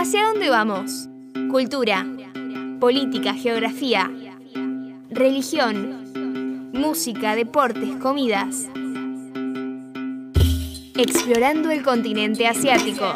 ¿Hacia dónde vamos? Cultura, política, geografía, religión, música, deportes, comidas. Explorando el continente asiático.